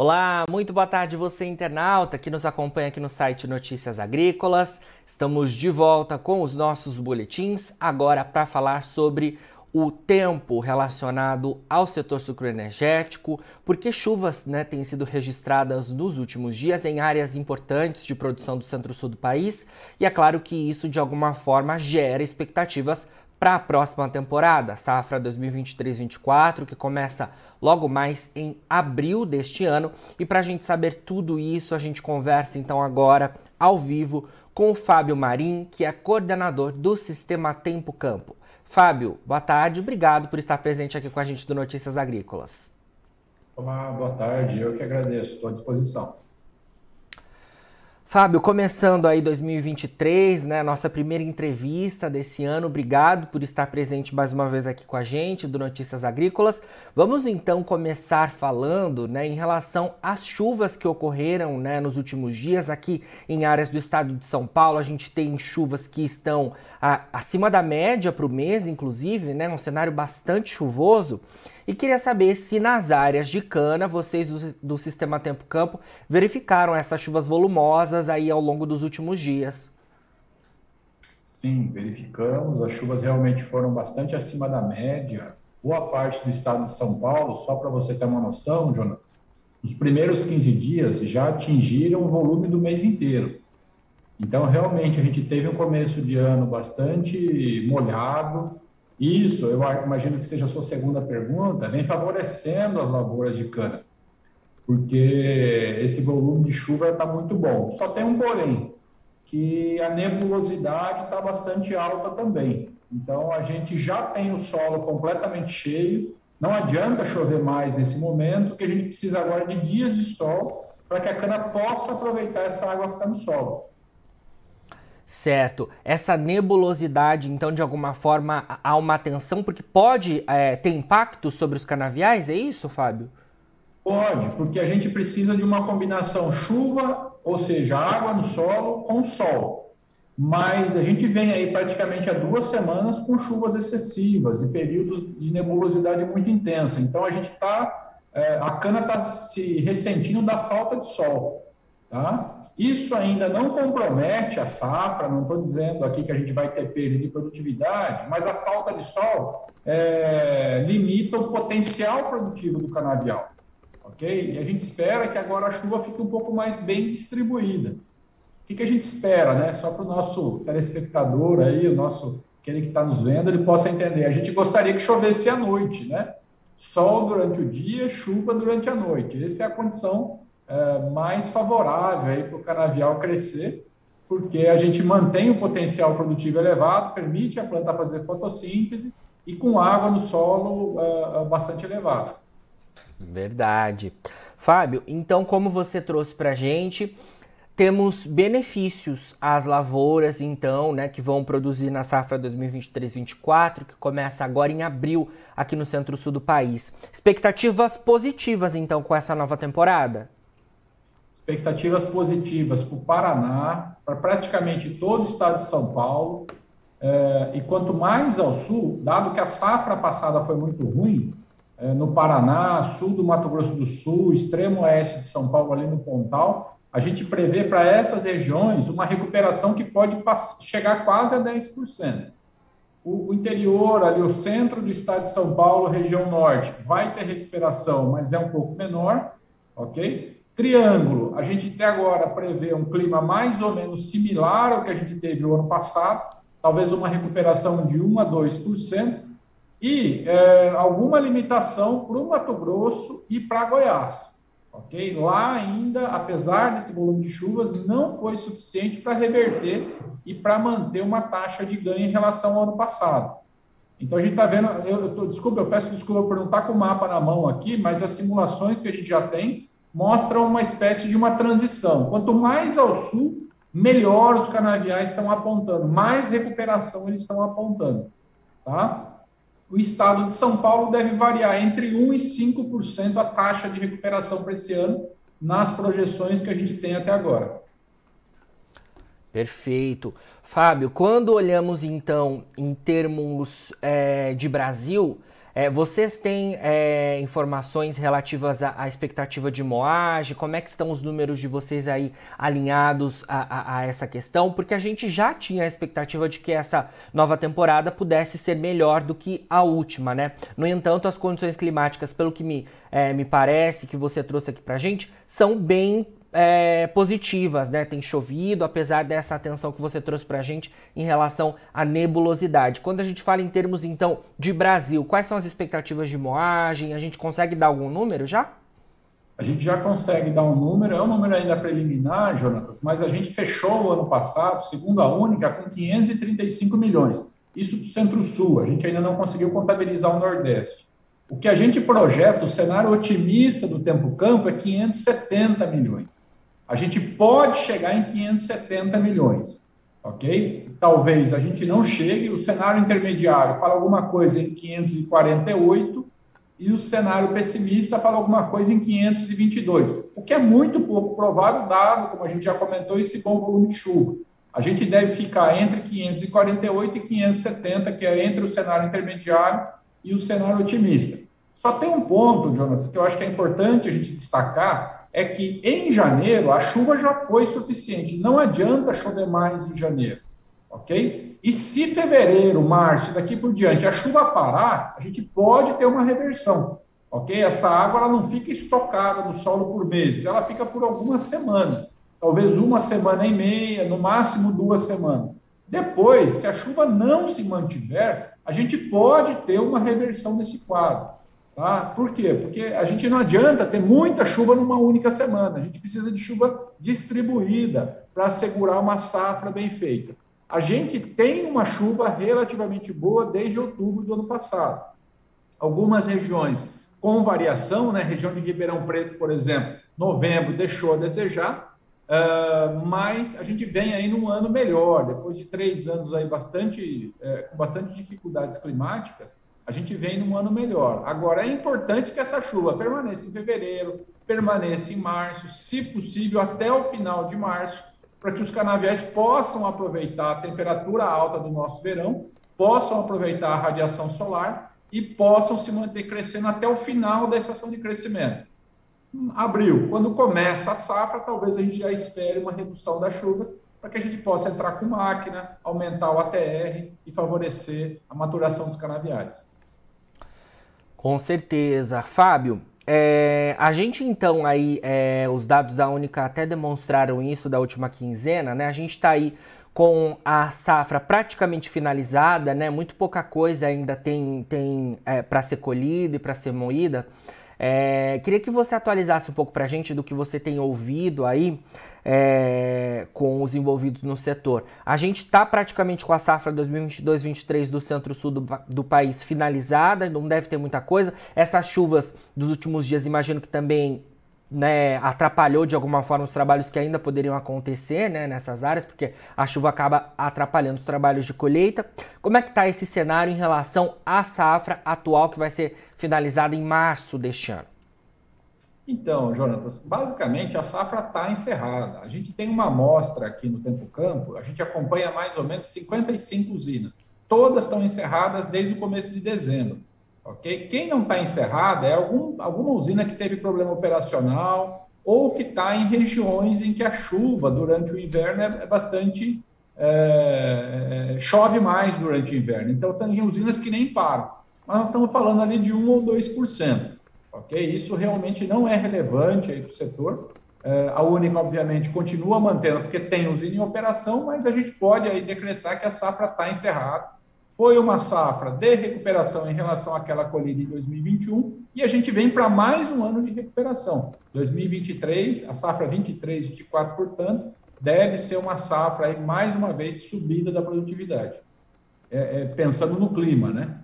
Olá, muito boa tarde você internauta que nos acompanha aqui no site Notícias Agrícolas. Estamos de volta com os nossos boletins, agora para falar sobre o tempo relacionado ao setor sucroenergético, porque chuvas né, têm sido registradas nos últimos dias em áreas importantes de produção do centro-sul do país, e é claro que isso de alguma forma gera expectativas para a próxima temporada, safra 2023-24, que começa logo mais em abril deste ano. E para a gente saber tudo isso, a gente conversa então agora ao vivo com o Fábio Marim, que é coordenador do Sistema Tempo Campo. Fábio, boa tarde, obrigado por estar presente aqui com a gente do Notícias Agrícolas. Olá, boa tarde, eu que agradeço, estou à disposição. Fábio, começando aí 2023, né, nossa primeira entrevista desse ano. Obrigado por estar presente mais uma vez aqui com a gente do Notícias Agrícolas. Vamos então começar falando, né, em relação às chuvas que ocorreram, né, nos últimos dias aqui em áreas do estado de São Paulo. A gente tem chuvas que estão a, acima da média para o mês, inclusive, né, um cenário bastante chuvoso. E queria saber se nas áreas de cana, vocês do, do Sistema Tempo Campo verificaram essas chuvas volumosas aí ao longo dos últimos dias. Sim, verificamos. As chuvas realmente foram bastante acima da média. Boa parte do estado de São Paulo, só para você ter uma noção, Jonas, nos primeiros 15 dias já atingiram o volume do mês inteiro. Então, realmente, a gente teve um começo de ano bastante molhado, isso, eu imagino que seja a sua segunda pergunta, vem favorecendo as lavouras de cana, porque esse volume de chuva está muito bom. Só tem um porém, que a nebulosidade está bastante alta também. Então, a gente já tem o solo completamente cheio, não adianta chover mais nesse momento, que a gente precisa agora de dias de sol para que a cana possa aproveitar essa água que está no solo. Certo. Essa nebulosidade, então, de alguma forma, há uma tensão, porque pode é, ter impacto sobre os canaviais, é isso, Fábio? Pode, porque a gente precisa de uma combinação chuva, ou seja, água no solo, com sol. Mas a gente vem aí praticamente há duas semanas com chuvas excessivas e períodos de nebulosidade muito intensa. Então a gente está, é, a cana está se ressentindo da falta de sol. Tá? Isso ainda não compromete a safra, não estou dizendo aqui que a gente vai ter perda de produtividade, mas a falta de sol é, limita o potencial produtivo do canavial. Ok? E a gente espera que agora a chuva fique um pouco mais bem distribuída. O que, que a gente espera, né? Só para o nosso telespectador aí, o nosso aquele que está nos vendo, ele possa entender. A gente gostaria que chovesse à noite, né? Sol durante o dia, chuva durante a noite. Essa é a condição é, mais favorável para o canavial crescer, porque a gente mantém o potencial produtivo elevado, permite a planta fazer fotossíntese e com água no solo é, bastante elevada. Verdade. Fábio, então, como você trouxe para a gente, temos benefícios às lavouras, então, né, que vão produzir na safra 2023-24, que começa agora em abril aqui no centro-sul do país. Expectativas positivas, então, com essa nova temporada? Expectativas positivas para o Paraná, para praticamente todo o estado de São Paulo. É, e quanto mais ao sul, dado que a safra passada foi muito ruim, é, no Paraná, sul do Mato Grosso do Sul, extremo oeste de São Paulo, ali no Pontal, a gente prevê para essas regiões uma recuperação que pode chegar quase a 10%. O, o interior, ali, o centro do estado de São Paulo, região norte, vai ter recuperação, mas é um pouco menor, ok? Triângulo, a gente até agora prevê um clima mais ou menos similar ao que a gente teve o ano passado, talvez uma recuperação de 1 a 2%, e é, alguma limitação para o Mato Grosso e para Goiás. Ok? Lá ainda, apesar desse volume de chuvas, não foi suficiente para reverter e para manter uma taxa de ganho em relação ao ano passado. Então a gente está vendo, eu, eu tô, desculpa, eu peço desculpa por não estar tá com o mapa na mão aqui, mas as simulações que a gente já tem mostram uma espécie de uma transição. Quanto mais ao sul, melhor os canaviais estão apontando, mais recuperação eles estão apontando. Tá? O estado de São Paulo deve variar entre 1% e 5% a taxa de recuperação para esse ano, nas projeções que a gente tem até agora. Perfeito. Fábio, quando olhamos então em termos é, de Brasil, É, vocês têm é, informações relativas à, à, expectativa de moagem? Como é que estão os números de vocês aí alinhados a, a, a, essa questão? Porque a gente já tinha a expectativa de que essa nova temporada pudesse ser melhor do que a última, né? No entanto, as condições climáticas, pelo que me, é, me parece que você trouxe aqui pra gente, são bem é, positivas, né? Tem chovido, apesar dessa atenção que você trouxe para a gente em relação à nebulosidade. Quando a gente fala em termos, então, de Brasil, quais são as expectativas de moagem? A gente consegue dar algum número já? A gente já consegue dar um número, é um número ainda preliminar, Jonatas, mas a gente fechou o ano passado, segundo a única, com 535 milhões. Isso do Centro-Sul, a gente ainda não conseguiu contabilizar o Nordeste. O que a gente projeta, o cenário otimista do Tempo Campo é 570 milhões. A gente pode chegar em 570 milhões, ok? Talvez a gente não chegue, o cenário intermediário fala alguma coisa em 548 e o cenário pessimista fala alguma coisa em 522, o que é muito pouco provável, dado, como a gente já comentou, esse bom volume de chuva. A gente deve ficar entre 548 e 570, que é entre o cenário intermediário e o cenário otimista. Só tem um ponto, Jonas, que eu acho que é importante a gente destacar, é que em janeiro a chuva já foi suficiente. Não adianta chover mais em janeiro, ok? E se fevereiro, março, daqui por diante a chuva parar, a gente pode ter uma reversão, ok? Essa água ela não fica estocada no solo por meses, ela fica por algumas semanas, talvez uma semana e meia, no máximo duas semanas. Depois, se a chuva não se mantiver, a gente pode ter uma reversão nesse quadro. Tá? Por quê? Porque a gente não adianta ter muita chuva numa única semana. A gente precisa de chuva distribuída para assegurar uma safra bem feita. A gente tem uma chuva relativamente boa desde outubro do ano passado. Algumas regiões com variação, né? região de Ribeirão Preto, por exemplo, novembro deixou a desejar, Uh, mas a gente vem aí num ano melhor, depois de três anos aí bastante, é, com bastante dificuldades climáticas, a gente vem num ano melhor. Agora, é importante que essa chuva permaneça em fevereiro, permaneça em março, se possível até o final de março, para que os canaviais possam aproveitar a temperatura alta do nosso verão, possam aproveitar a radiação solar e possam se manter crescendo até o final da estação de crescimento abril, quando começa a safra, talvez a gente já espere uma redução das chuvas para que a gente possa entrar com máquina, aumentar o ATR e favorecer a maturação dos canaviais. Com certeza. Fábio, é, a gente então aí, é, os dados da Única até demonstraram isso da última quinzena, né? A gente está aí com a safra praticamente finalizada, né? Muito pouca coisa ainda tem, tem é, para ser colhida e para ser moída. É, queria que você atualizasse um pouco para a gente do que você tem ouvido aí é, com os envolvidos no setor. A gente está praticamente com a safra 2022-23 do centro-sul do, do, país finalizada, não deve ter muita coisa. Essas chuvas dos últimos dias, imagino que também né, atrapalhou de alguma forma os trabalhos que ainda poderiam acontecer né, nessas áreas, porque a chuva acaba atrapalhando os trabalhos de colheita. Como é que está esse cenário em relação à safra atual que vai ser finalizada em março deste ano? Então, Jonatas, basicamente a safra está encerrada. A gente tem uma amostra aqui no Tempo Campo, a gente acompanha mais ou menos 55 usinas. Todas estão encerradas desde o começo de dezembro. Ok? Quem não está encerrada é algum, alguma usina que teve problema operacional ou que está em regiões em que a chuva durante o inverno é, é bastante. É, chove mais durante o inverno. Então, tem usinas que nem param. Mas nós estamos falando ali de 1 ou 2%. Ok? Isso realmente não é relevante para o setor. É, a Única, obviamente, continua mantendo, porque tem usina em operação, mas a gente pode aí decretar que a safra está encerrada foi uma safra de recuperação em relação àquela colhida em 2021 e a gente vem para mais um ano de recuperação. 2023, a safra 23, 24, portanto, deve ser uma safra aí mais uma vez subida da produtividade. É, é, pensando no clima, né?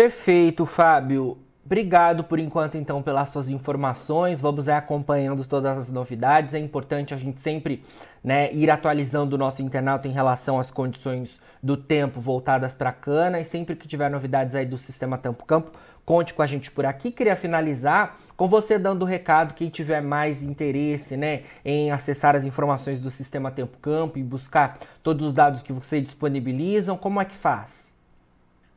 Perfeito, Fábio. Obrigado por enquanto, então, pelas suas informações. Vamos aí acompanhando todas as novidades. É importante a gente sempre né, ir atualizando o nosso internauta em relação às condições do tempo voltadas para a cana. E sempre que tiver novidades aí do sistema Tempo Campo, conte com a gente por aqui. Queria finalizar com você dando o recado, quem tiver mais interesse né, em acessar as informações do sistema Tempo Campo e buscar todos os dados que você disponibilizam, como é que faz?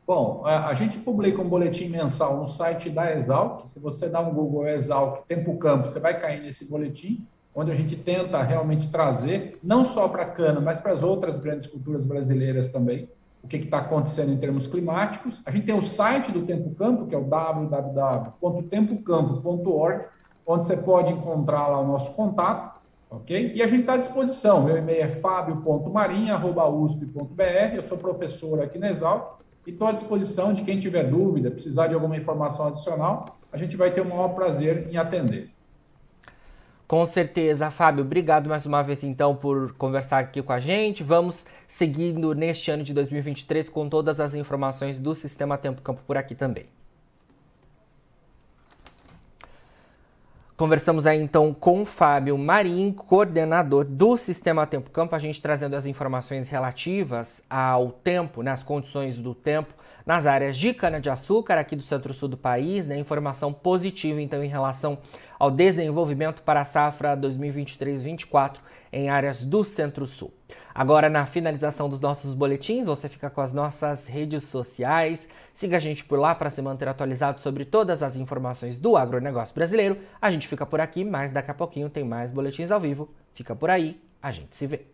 Bom, a, gente publica um boletim mensal no site da Exalc. Se você dá um Google Exalc Tempo Campo, você vai cair nesse boletim, onde a gente tenta realmente trazer, não só para a cana, mas para as outras grandes culturas brasileiras também, o que está acontecendo em termos climáticos. A gente tem o site do Tempo Campo, que é o www.tempocampo.org, onde você pode encontrar lá o nosso contato, ok? E a gente está à disposição. Meu e-mail é fabio.marinha.usp.br, eu sou professor aqui na Exalc, e estou à disposição de quem tiver dúvida, precisar de alguma informação adicional, a gente vai ter o maior prazer em atender. Com certeza, Fábio, obrigado mais uma vez então por conversar aqui com a gente. Vamos seguindo neste ano de 2023 com todas as informações do Sistema Tempo Campo por aqui também. Conversamos aí então com Fábio Marim, coordenador do Sistema Tempo Campo, a gente trazendo as informações relativas ao tempo, né, as condições do tempo nas áreas de cana-de-açúcar aqui do centro-sul do país, né, informação positiva então em relação ao desenvolvimento para a safra 2023-24 em áreas do Centro-Sul. Agora, na finalização dos nossos boletins, você fica com as nossas redes sociais. Siga a gente por lá para se manter atualizado sobre todas as informações do agronegócio brasileiro. A gente fica por aqui, mas daqui a pouquinho tem mais boletins ao vivo. Fica por aí, a gente se vê.